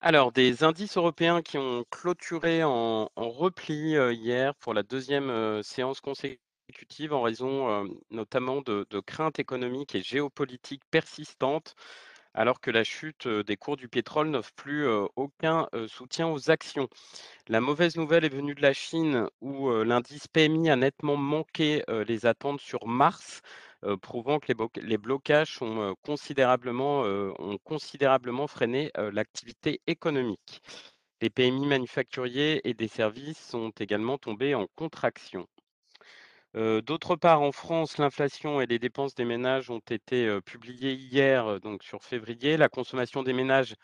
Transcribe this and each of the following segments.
Alors, des indices européens qui ont clôturé en repli, hier pour la deuxième séance consécutive en raison, notamment de craintes économiques et géopolitiques persistantes, alors que la chute, des cours du pétrole n'offre plus, aucun, soutien aux actions. La mauvaise nouvelle est venue de la Chine où, l'indice PMI a nettement manqué, les attentes sur mars, prouvant que les blocages ont, considérablement, freiné, l'activité économique. Les PMI manufacturiers et des services sont également tombés en contraction. D'autre part, en France, l'inflation et les dépenses des ménages ont été, publiées hier, donc sur février. La consommation des ménages,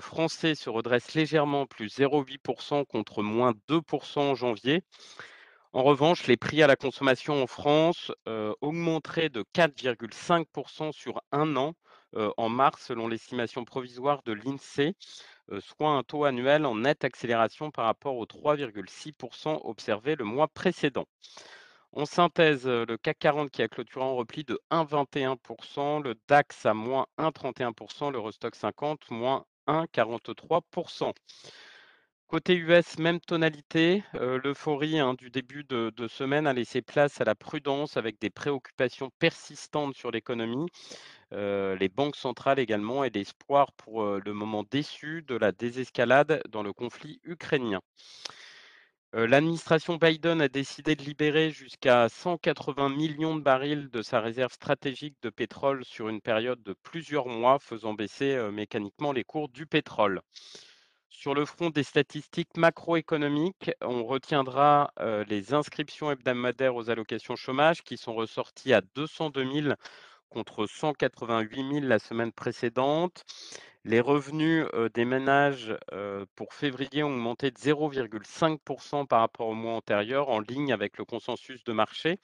français se redresse légèrement, plus 0,8% contre moins 2% en janvier. En revanche, les prix à la consommation en France, heu, augmenteraient de 4,5% sur un an, heu, en mars, selon l'estimation provisoire de l'INSEE, heu, soit un taux annuel en nette accélération par rapport aux 3,6% observés le mois précédent. En synthèse, le CAC 40 qui a clôturé en repli de 1,21% le DAX à moins 1,31% l'Eurostoxx 50 moins 1,43 Côté US, même tonalité, heu, l'euphorie, hein, du début de semaine a laissé place à la prudence avec des préoccupations persistantes sur l'économie, heu, les banques centrales également et l'espoir pour, heu, le moment déçu de la désescalade dans le conflit ukrainien. L'administration Biden a décidé de libérer jusqu'à 180 millions de barils de sa réserve stratégique de pétrole sur une période de plusieurs mois, faisant baisser, mécaniquement les cours du pétrole. Sur le front des statistiques macroéconomiques, on retiendra, heu, les inscriptions hebdomadaires aux allocations chômage qui sont ressorties à 202 000 contre 188 000 la semaine précédente. Les revenus, heu, des ménages, heu, pour février ont augmenté de 0,5 par rapport au mois antérieur, en ligne avec le consensus de marché.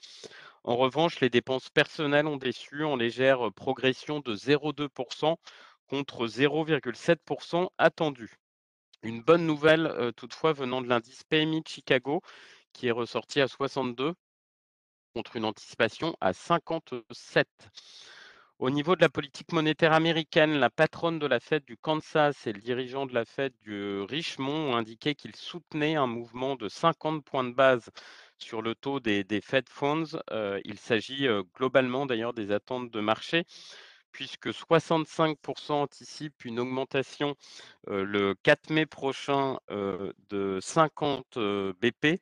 En revanche, les dépenses personnelles ont déçu en légère, progression de 0,2% contre 0,7% attendu. Une bonne nouvelle, heu, toutefois venant de l'indice PMI de Chicago qui est ressorti à 62 contre une anticipation à 57. Au niveau de la politique monétaire américaine, la patronne de la Fed du Kansas et le dirigeant de la Fed du Richmond ont indiqué qu'ils soutenaient un mouvement de 50 points de base sur le taux des, des Fed Funds. Euh, il s'agit euh, globalement d'ailleurs des attentes de marché, puisque 65% anticipent une augmentation le 4 mai prochain de 50 euh, BP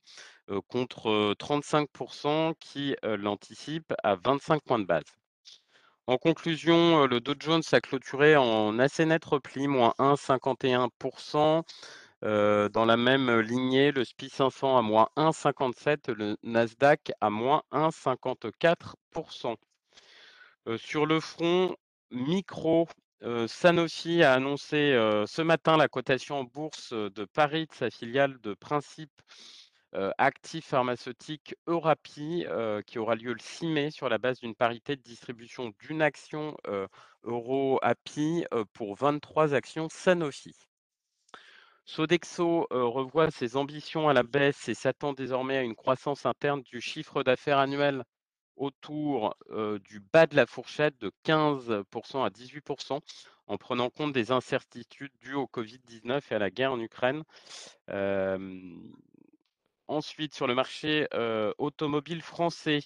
contre 35% qui l'anticipent à 25 points de base. En conclusion, le Dow Jones a clôturé en assez net repli, moins 1,51 Heu, dans la même, lignée, le SPI 500 à moins 1,57%, le Nasdaq à moins 1,54 Heu, sur le front micro, Sanofi a annoncé, ce matin la cotation en bourse, de Paris de sa filiale de Principe, actif pharmaceutique Eurapi, qui aura lieu le 6 mai sur la base d'une parité de distribution d'une action, heu, pour 23 actions Sanofi. Sodexo, revoit ses ambitions à la baisse et s'attend désormais à une croissance interne du chiffre d'affaires annuel autour, du bas de la fourchette de 15% à 18% en prenant compte des incertitudes dues au Covid-19 et à la guerre en Ukraine. Ensuite sur le marché, automobile français,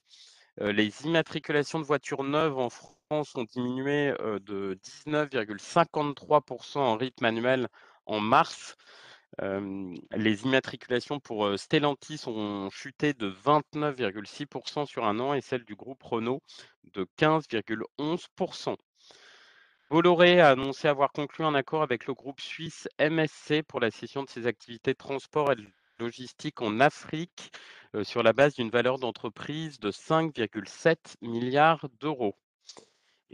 les immatriculations de voitures neuves en France ont diminué, de 19,53% en rythme annuel en mars. Les immatriculations pour, Stellantis ont chuté de 29,6% sur un an et celles du groupe Renault de 15,11% Bolloré a annoncé avoir conclu un accord avec le groupe suisse MSC pour la cession de ses activités transport et logistique en Afrique, sur la base d'une valeur d'entreprise de 5,7 milliards d'euros.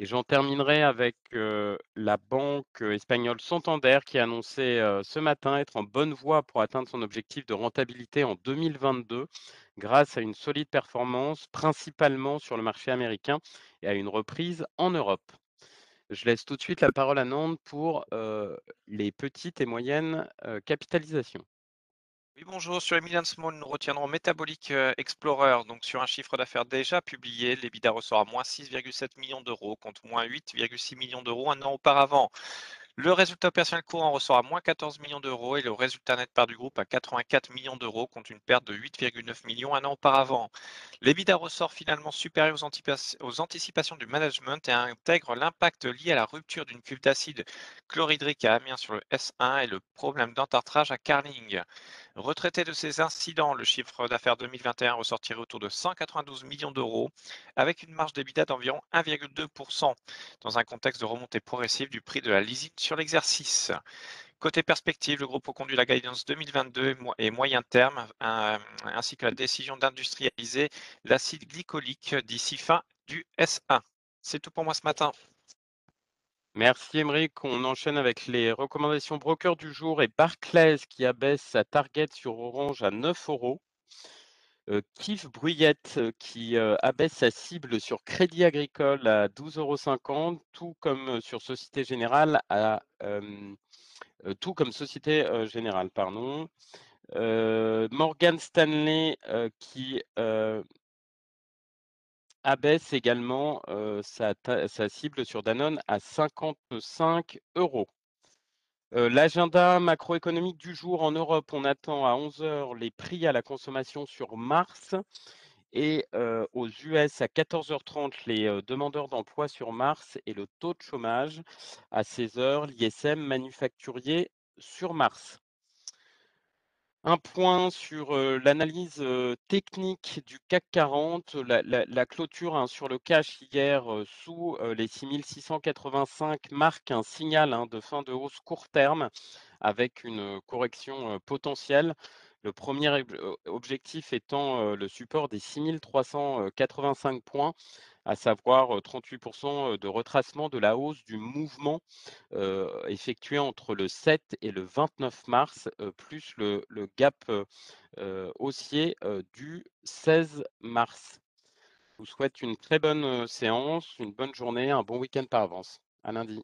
Et j'en terminerai avec, la banque, espagnole Santander qui a annoncé, ce matin être en bonne voie pour atteindre son objectif de rentabilité en 2022 grâce à une solide performance, principalement sur le marché américain et à une reprise en Europe. Je laisse tout de suite la parole à Nantes pour, les petites et moyennes, capitalisations. Oui, bonjour. Sur Emilian Small, nous retiendrons Metabolic euh, Explorer. Donc, sur un chiffre d'affaires déjà publié, l'EBITDA ressort à moins 6,7 millions d'euros contre moins 8,6 millions d'euros un an auparavant. Le résultat opérationnel courant ressort à moins 14 millions d'euros et le résultat net part du groupe à 84 millions d'euros contre une perte de 8,9 millions un an auparavant. L'EBITDA ressort finalement supérieur aux anticipations du management et intègre l'impact lié à la rupture d'une cuve d'acide chlorhydrique à Amiens sur le S1 et le problème d'entartrage à Carling. Retraité de ces incidents, le chiffre d'affaires 2021 ressortirait autour de 192 millions d'euros avec une marge d'EBITDA d'environ 1,2% dans un contexte de remontée progressive du prix de la leasing sur l'exercice. Côté perspective, le groupe reconduit la guidance 2022 et moyen terme, euh, ainsi que la décision d'industrialiser l'acide glycolique d'ici fin du S1. C'est tout pour moi ce matin. Merci Émeric. On enchaîne avec les recommandations broker du jour et Barclays qui abaisse sa target sur Orange à 9 euros. Kif Bruyette qui abaisse sa cible sur Crédit Agricole à 12,50 euros, tout comme sur Société Générale tout comme Société Générale, pardon. Morgan Stanley qui abaisse également sa, sa, cible sur Danone à 55 euros. L'agenda macroéconomique du jour en Europe, on attend à 11 heures les prix à la consommation sur mars et aux US à 14h30 les demandeurs d'emploi sur mars et le taux de chômage à 16 heures l'ISM manufacturier sur mars. Un point sur l'analyse technique du CAC 40, la, clôture hein, sur le cash hier sous les 6685 marque un signal hein, de fin de hausse court terme avec une correction potentielle. Le premier objectif étant le support des 6385 points à savoir 38% de retracement de la hausse du mouvement effectué entre le 7 et le 29 mars, plus le, gap haussier du 16 mars. Je vous souhaite une très bonne séance, une bonne journée, un bon week-end par avance. À lundi.